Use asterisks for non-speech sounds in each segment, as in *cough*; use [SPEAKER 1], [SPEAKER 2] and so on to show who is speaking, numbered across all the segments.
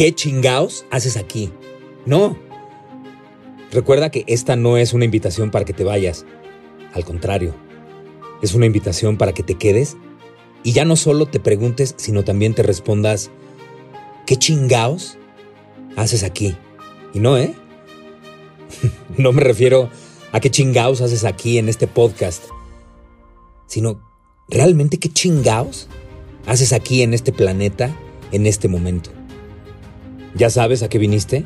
[SPEAKER 1] ¿Qué chingaos haces aquí? No. Recuerda que esta no es una invitación para que te vayas. Al contrario, es una invitación para que te quedes y ya no solo te preguntes, sino también te respondas, ¿qué chingaos haces aquí? Y no, ¿eh? *laughs* no me refiero a qué chingaos haces aquí en este podcast, sino realmente qué chingaos haces aquí en este planeta en este momento. ¿Ya sabes a qué viniste?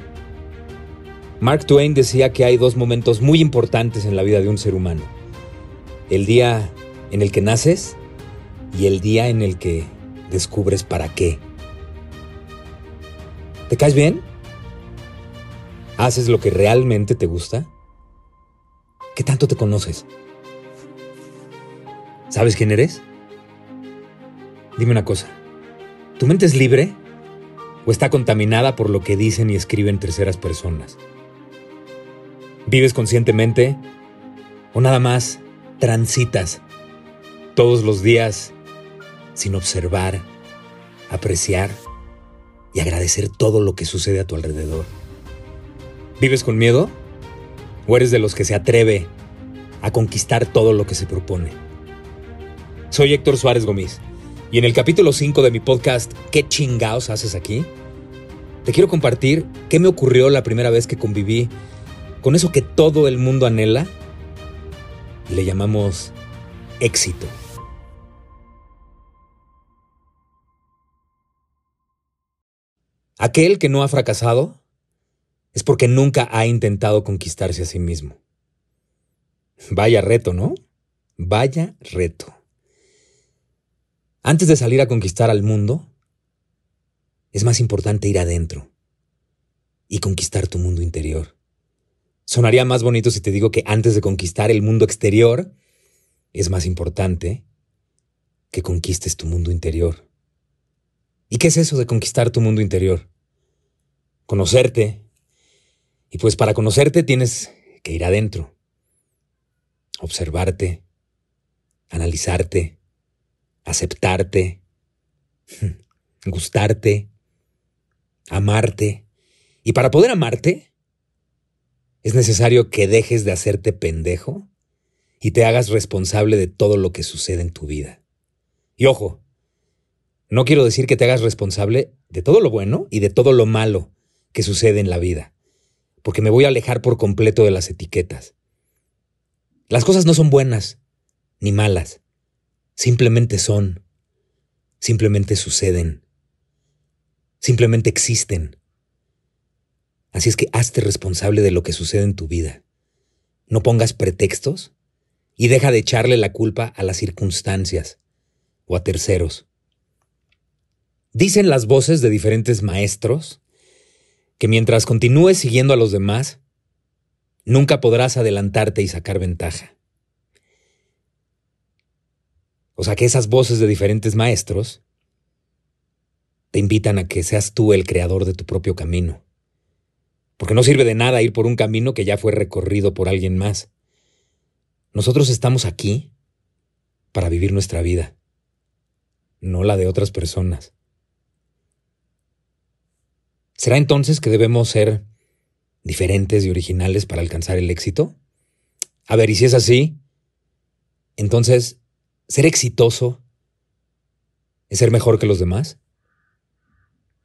[SPEAKER 1] Mark Twain decía que hay dos momentos muy importantes en la vida de un ser humano. El día en el que naces y el día en el que descubres para qué. ¿Te caes bien? ¿Haces lo que realmente te gusta? ¿Qué tanto te conoces? ¿Sabes quién eres? Dime una cosa. ¿Tu mente es libre o está contaminada por lo que dicen y escriben terceras personas? ¿Vives conscientemente o nada más transitas todos los días sin observar, apreciar y agradecer todo lo que sucede a tu alrededor? ¿Vives con miedo? ¿O eres de los que se atreve a conquistar todo lo que se propone? Soy Héctor Suárez Gómez y en el capítulo 5 de mi podcast ¿Qué chingaos haces aquí? Te quiero compartir qué me ocurrió la primera vez que conviví con eso que todo el mundo anhela y le llamamos éxito. Aquel que no ha fracasado es porque nunca ha intentado conquistarse a sí mismo. Vaya reto, ¿no? Vaya reto. Antes de salir a conquistar al mundo, es más importante ir adentro y conquistar tu mundo interior. Sonaría más bonito si te digo que antes de conquistar el mundo exterior, es más importante que conquistes tu mundo interior. ¿Y qué es eso de conquistar tu mundo interior? Conocerte, y pues para conocerte tienes que ir adentro, observarte, analizarte, aceptarte, *laughs* gustarte, amarte. Y para poder amarte, es necesario que dejes de hacerte pendejo y te hagas responsable de todo lo que sucede en tu vida. Y ojo, no quiero decir que te hagas responsable de todo lo bueno y de todo lo malo que sucede en la vida porque me voy a alejar por completo de las etiquetas. Las cosas no son buenas ni malas, simplemente son, simplemente suceden, simplemente existen. Así es que hazte responsable de lo que sucede en tu vida. No pongas pretextos y deja de echarle la culpa a las circunstancias o a terceros. Dicen las voces de diferentes maestros que mientras continúes siguiendo a los demás, nunca podrás adelantarte y sacar ventaja. O sea que esas voces de diferentes maestros te invitan a que seas tú el creador de tu propio camino. Porque no sirve de nada ir por un camino que ya fue recorrido por alguien más. Nosotros estamos aquí para vivir nuestra vida, no la de otras personas. ¿Será entonces que debemos ser diferentes y originales para alcanzar el éxito? A ver, y si es así, entonces, ¿ser exitoso es ser mejor que los demás?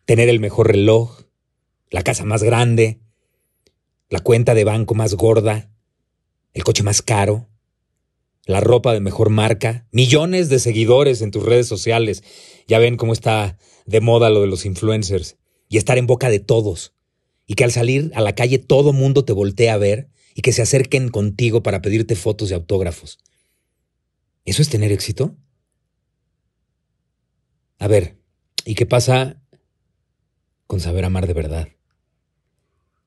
[SPEAKER 1] ¿Tener el mejor reloj, la casa más grande, la cuenta de banco más gorda, el coche más caro, la ropa de mejor marca, millones de seguidores en tus redes sociales? Ya ven cómo está de moda lo de los influencers y estar en boca de todos, y que al salir a la calle todo mundo te voltee a ver y que se acerquen contigo para pedirte fotos y autógrafos. ¿Eso es tener éxito? A ver, ¿Y qué pasa con saber amar de verdad?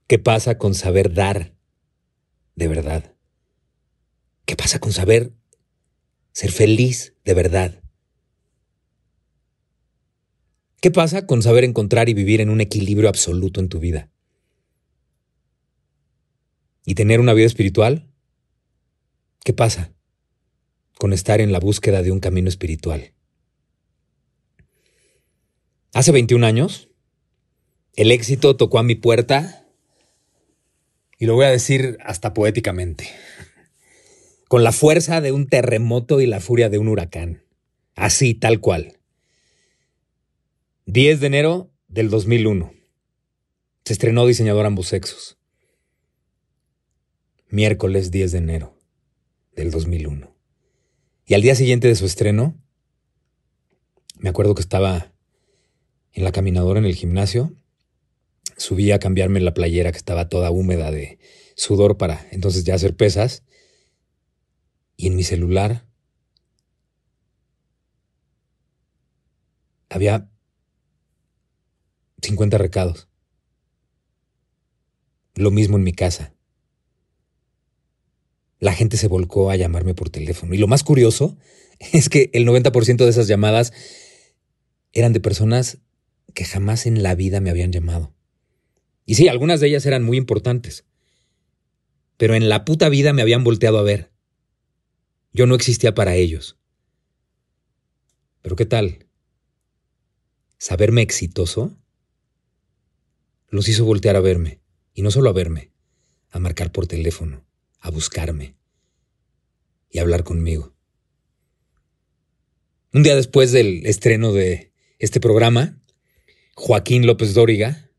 [SPEAKER 1] ¿Qué pasa con saber dar de verdad? ¿Qué pasa con saber ser feliz de verdad? ¿Qué pasa con saber encontrar y vivir en un equilibrio absoluto en tu vida? ¿Y tener una vida espiritual? ¿Qué pasa con estar en la búsqueda de un camino espiritual? Hace 21 años, el éxito tocó a mi puerta y lo voy a decir hasta poéticamente, con la fuerza de un terremoto y la furia de un huracán, así tal cual. 10 de enero del 2001. Se estrenó Diseñador Ambos Sexos. Miércoles 10 de enero del 2001. Y al día siguiente de su estreno, me acuerdo que estaba en la caminadora en el gimnasio. Subí a cambiarme la playera que estaba toda húmeda de sudor para entonces ya hacer pesas. Y en mi celular había 50 recados. Lo mismo en mi casa. La gente se volcó a llamarme por teléfono. Y lo más curioso *laughs* es que el 90% de esas llamadas eran de personas que jamás en la vida me habían llamado. Y sí, algunas de ellas eran muy importantes. Pero en la puta vida me habían volteado a ver. Yo no existía para ellos. Pero ¿qué tal? ¿Saberme exitoso? los hizo voltear a verme, y no solo a verme, a marcar por teléfono, a buscarme y hablar conmigo. Un día después del estreno de este programa, Joaquín López Dóriga,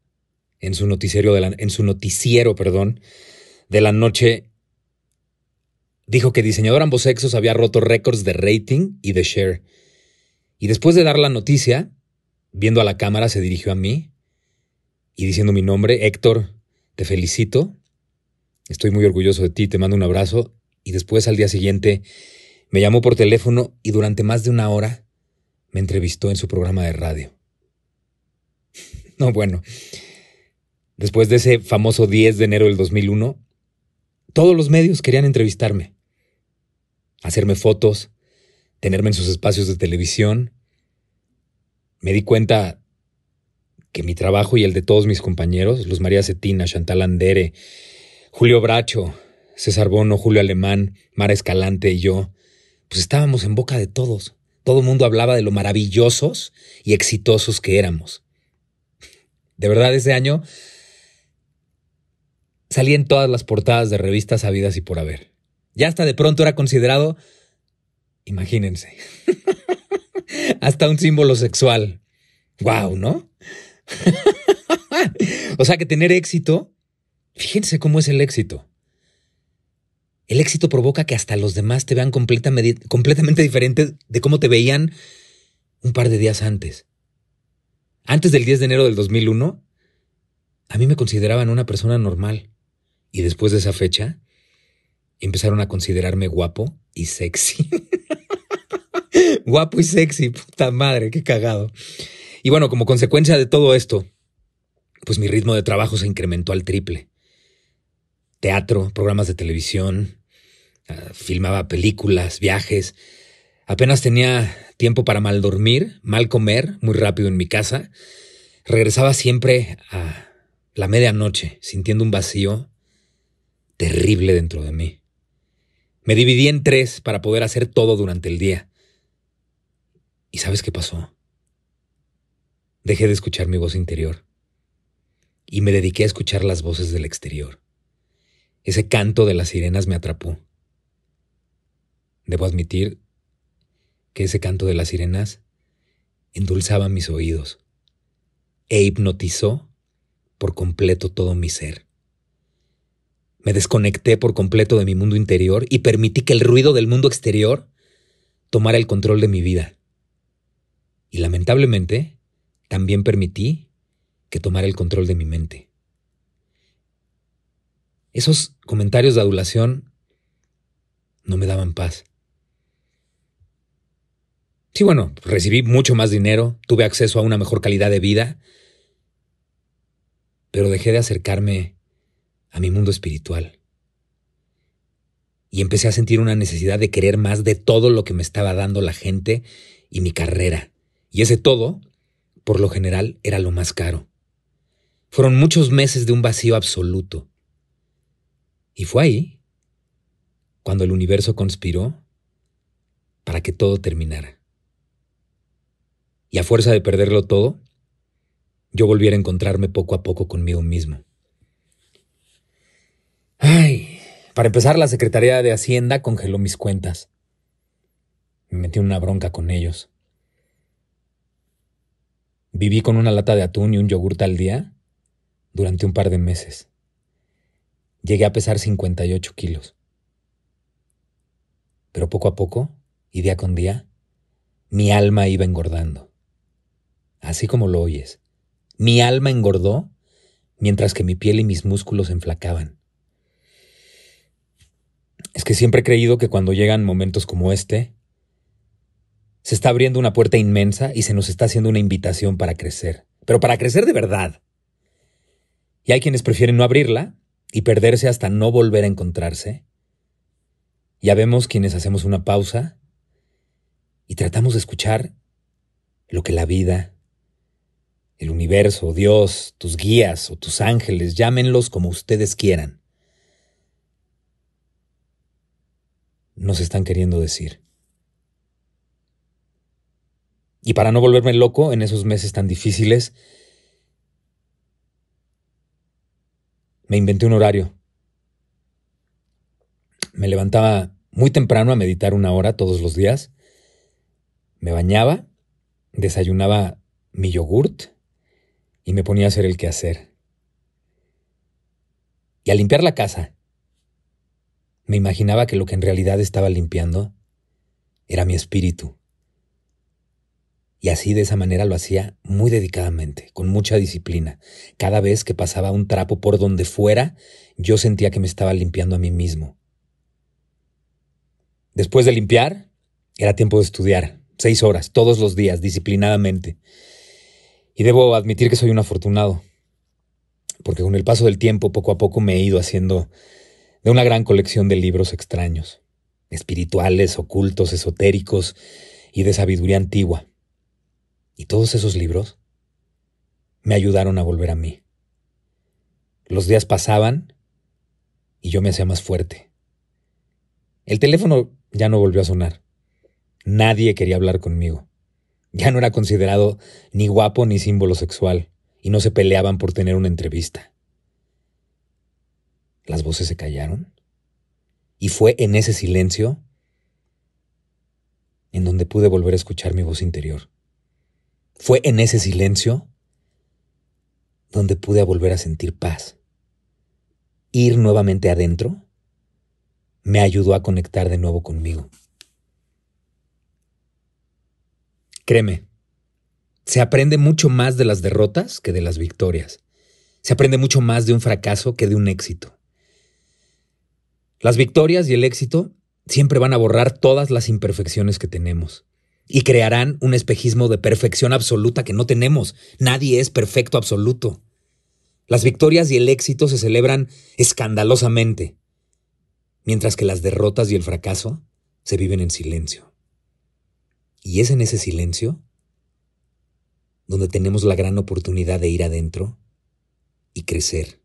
[SPEAKER 1] en su noticiero, de la, en su noticiero perdón, de la noche, dijo que Diseñador Ambos Sexos había roto récords de rating y de share. Y después de dar la noticia, viendo a la cámara, se dirigió a mí y diciendo mi nombre, Héctor, te felicito, estoy muy orgulloso de ti, te mando un abrazo. Y después al día siguiente me llamó por teléfono y durante más de una hora me entrevistó en su programa de radio. *laughs* no, bueno, después de ese famoso 10 de enero del 2001, todos los medios querían entrevistarme, hacerme fotos, tenerme en sus espacios de televisión. Me di cuenta que mi trabajo y el de todos mis compañeros, Luz María Cetina, Chantal Andere, Julio Bracho, César Bono, Julio Alemán, Mara Escalante y yo, pues estábamos en boca de todos. Todo el mundo hablaba de lo maravillosos y exitosos que éramos. De verdad, ese año salí en todas las portadas de revistas habidas y por haber. Ya hasta de pronto era considerado, imagínense, *laughs* hasta un símbolo sexual. ¡Guau! ¿no? *laughs* o sea que tener éxito, fíjense cómo es el éxito. El éxito provoca que hasta los demás te vean completamente, diferente de cómo te veían un par de días antes. Antes del 10 de enero del 2001, a mí me consideraban una persona normal. Y después de esa fecha, empezaron a considerarme guapo y sexy. *laughs* guapo y sexy, puta madre, qué cagado. Y bueno, como consecuencia de todo esto, pues mi ritmo de trabajo se incrementó al triple. Teatro, programas de televisión, ah, filmaba películas, viajes. Apenas tenía tiempo para mal dormir, mal comer, muy rápido en mi casa. Regresaba siempre a la medianoche, sintiendo un vacío terrible dentro de mí. Me dividí en tres para poder hacer todo durante el día. ¿Y sabes qué pasó? Dejé de escuchar mi voz interior y me dediqué a escuchar las voces del exterior. Ese canto de las sirenas me atrapó. Debo admitir que ese canto de las sirenas endulzaba mis oídos e hipnotizó por completo todo mi ser. Me desconecté por completo de mi mundo interior y permití que el ruido del mundo exterior tomara el control de mi vida. Y lamentablemente, también permití que tomara el control de mi mente. Esos comentarios de adulación no me daban paz. Sí, bueno, recibí mucho más dinero, tuve acceso a una mejor calidad de vida, pero dejé de acercarme a mi mundo espiritual. Y empecé a sentir una necesidad de querer más de todo lo que me estaba dando la gente y mi carrera. Y ese todo, por lo general, era lo más caro. Fueron muchos meses de un vacío absoluto. Y fue ahí cuando el universo conspiró para que todo terminara. Y a fuerza de perderlo todo, yo volviera a encontrarme poco a poco conmigo mismo. Ay, para empezar, la Secretaría de Hacienda congeló mis cuentas. Me metí en una bronca con ellos. Viví con una lata de atún y un yogur al día durante un par de meses. Llegué a pesar 58 kilos. Pero poco a poco, y día con día, mi alma iba engordando así como lo oyes. Mi alma engordó mientras que mi piel y mis músculos enflacaban. Es que siempre he creído que cuando llegan momentos como este, se está abriendo una puerta inmensa y se nos está haciendo una invitación para crecer, pero para crecer de verdad. Y hay quienes prefieren no abrirla y perderse hasta no volver a encontrarse. Ya vemos quienes hacemos una pausa y tratamos de escuchar lo que la vida, el universo, Dios, tus guías o tus ángeles, llámenlos como ustedes quieran, nos están queriendo decir. Y para no volverme loco en esos meses tan difíciles, me inventé un horario. Me levantaba muy temprano a meditar una hora todos los días. Me bañaba, desayunaba mi yogurt y me ponía a hacer el quehacer. Y al limpiar la casa, me imaginaba que lo que en realidad estaba limpiando era mi espíritu. Y así de esa manera lo hacía muy dedicadamente, con mucha disciplina. Cada vez que pasaba un trapo por donde fuera, yo sentía que me estaba limpiando a mí mismo. Después de limpiar, era tiempo de estudiar, seis horas, todos los días, disciplinadamente. Y debo admitir que soy un afortunado, porque con el paso del tiempo, poco a poco me he ido haciendo de una gran colección de libros extraños, espirituales, ocultos, esotéricos y de sabiduría antigua. Y todos esos libros me ayudaron a volver a mí. Los días pasaban y yo me hacía más fuerte. El teléfono ya no volvió a sonar. Nadie quería hablar conmigo. Ya no era considerado ni guapo ni símbolo sexual, y no se peleaban por tener una entrevista. Las voces se callaron, y fue en ese silencio en donde pude volver a escuchar mi voz interior. Fue en ese silencio donde pude volver a sentir paz. Ir nuevamente adentro me ayudó a conectar de nuevo conmigo. Créeme, se aprende mucho más de las derrotas que de las victorias. Se aprende mucho más de un fracaso que de un éxito. Las victorias y el éxito siempre van a borrar todas las imperfecciones que tenemos y crearán un espejismo de perfección absoluta que no tenemos. Nadie es perfecto absoluto. Las victorias y el éxito se celebran escandalosamente, mientras que las derrotas y el fracaso se viven en silencio. Y es en ese silencio donde tenemos la gran oportunidad de ir adentro y crecer.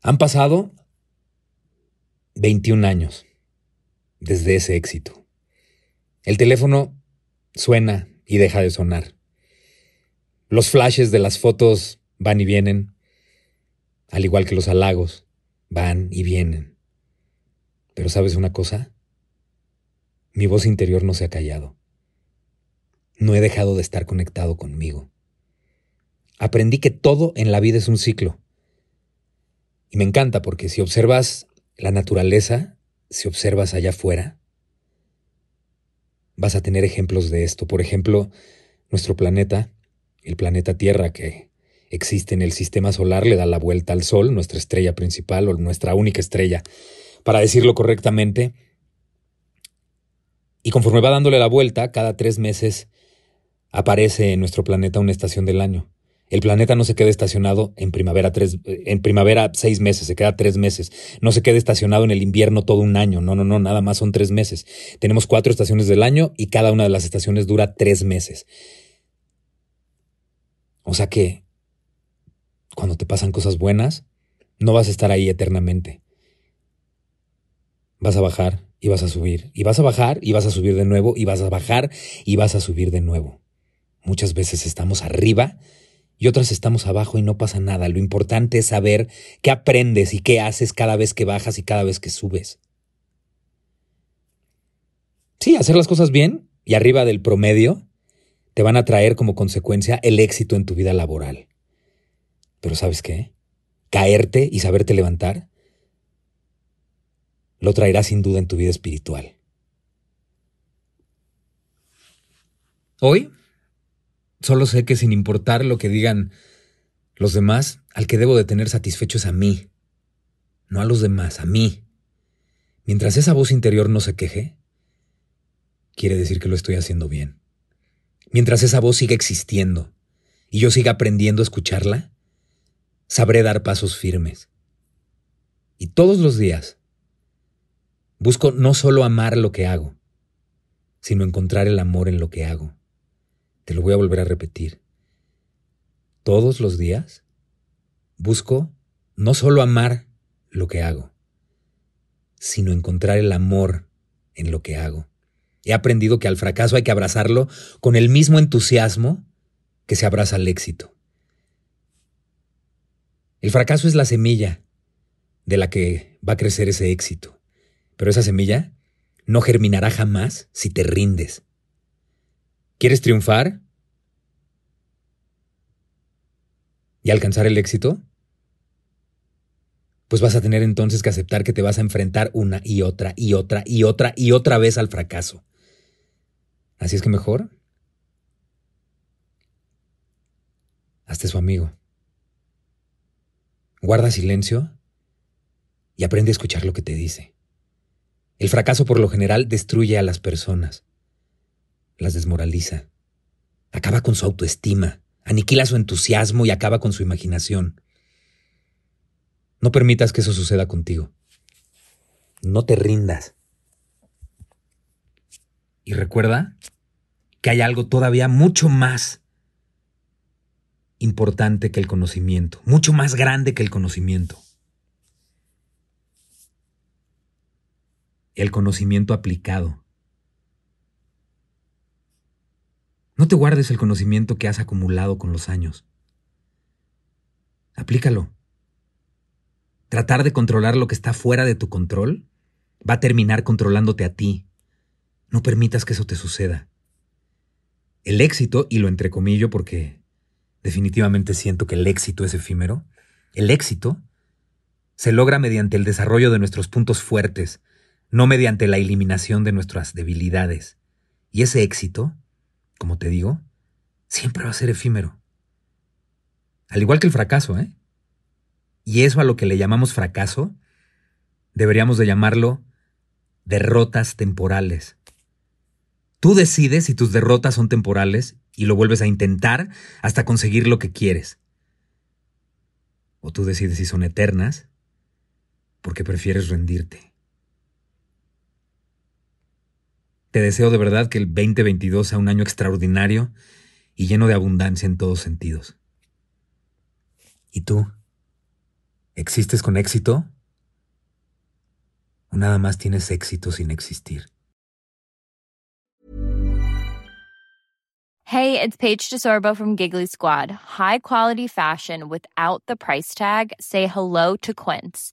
[SPEAKER 1] Han pasado 21 años desde ese éxito. El teléfono suena y deja de sonar. Los flashes de las fotos van y vienen, al igual que los halagos, van y vienen. Pero ¿sabes una cosa? Mi voz interior no se ha callado. No he dejado de estar conectado conmigo. Aprendí que todo en la vida es un ciclo. Y me encanta porque si observas la naturaleza, si observas allá afuera, vas a tener ejemplos de esto. Por ejemplo, nuestro planeta, el planeta Tierra que existe en el sistema solar, le da la vuelta al Sol, nuestra estrella principal o nuestra única estrella. Para decirlo correctamente, Y conforme va dándole la vuelta, cada tres meses aparece en nuestro planeta una estación del año. El planeta no se queda estacionado en primavera, tres, en primavera seis meses, se queda tres meses. No se queda estacionado en el invierno todo un año. No, no, no, nada más son tres meses. Tenemos cuatro estaciones del año y cada una de las estaciones dura tres meses. O sea que cuando te pasan cosas buenas, no vas a estar ahí eternamente. Vas a bajar y vas a subir, y vas a bajar y vas a subir de nuevo, y vas a bajar y vas a subir de nuevo. Muchas veces estamos arriba y otras estamos abajo y no pasa nada. Lo importante es saber qué aprendes y qué haces cada vez que bajas y cada vez que subes. Sí, hacer las cosas bien y arriba del promedio te van a traer como consecuencia el éxito en tu vida laboral. Pero ¿sabes qué? Caerte y saberte levantar lo traerá sin duda en tu vida espiritual. Hoy solo sé que sin importar lo que digan los demás, al que debo de tener satisfecho es a mí, no a los demás, a mí. Mientras esa voz interior no se queje, quiere decir que lo estoy haciendo bien. Mientras esa voz siga existiendo y yo siga aprendiendo a escucharla, sabré dar pasos firmes. Y todos los días, Busco no solo amar lo que hago, sino encontrar el amor en lo que hago. Te lo voy a volver a repetir. Todos los días busco no solo amar lo que hago, sino encontrar el amor en lo que hago. He aprendido que al fracaso hay que abrazarlo con el mismo entusiasmo que se abraza al éxito. El fracaso es la semilla de la que va a crecer ese éxito. Pero esa semilla no germinará jamás si te rindes. ¿Quieres triunfar? ¿Y alcanzar el éxito? Pues vas a tener entonces que aceptar que te vas a enfrentar una y otra y otra y otra y otra vez al fracaso. Así es que mejor. Hazte su amigo. Guarda silencio y aprende a escuchar lo que te dice. El fracaso por lo general destruye a las personas, las desmoraliza, acaba con su autoestima, aniquila su entusiasmo y acaba con su imaginación. No permitas que eso suceda contigo. No te rindas. Y recuerda que hay algo todavía mucho más importante que el conocimiento, mucho más grande que el conocimiento. el conocimiento aplicado. No te guardes el conocimiento que has acumulado con los años. Aplícalo. Tratar de controlar lo que está fuera de tu control va a terminar controlándote a ti. No permitas que eso te suceda. El éxito, y lo entrecomillo porque definitivamente siento que el éxito es efímero, el éxito se logra mediante el desarrollo de nuestros puntos fuertes, no mediante la eliminación de nuestras debilidades. Y ese éxito, como te digo, siempre va a ser efímero. Al igual que el fracaso, ¿eh? Y eso a lo que le llamamos fracaso, deberíamos de llamarlo derrotas temporales. Tú decides si tus derrotas son temporales y lo vuelves a intentar hasta conseguir lo que quieres. O tú decides si son eternas porque prefieres rendirte. Te deseo de verdad que el 2022 sea un año extraordinario y lleno de abundancia en todos sentidos. ¿Y tú? ¿Existes con éxito? ¿O nada más tienes éxito sin existir?
[SPEAKER 2] Hey, it's Paige DeSorbo from Giggly Squad. High quality fashion without the price tag. Say hello to Quince.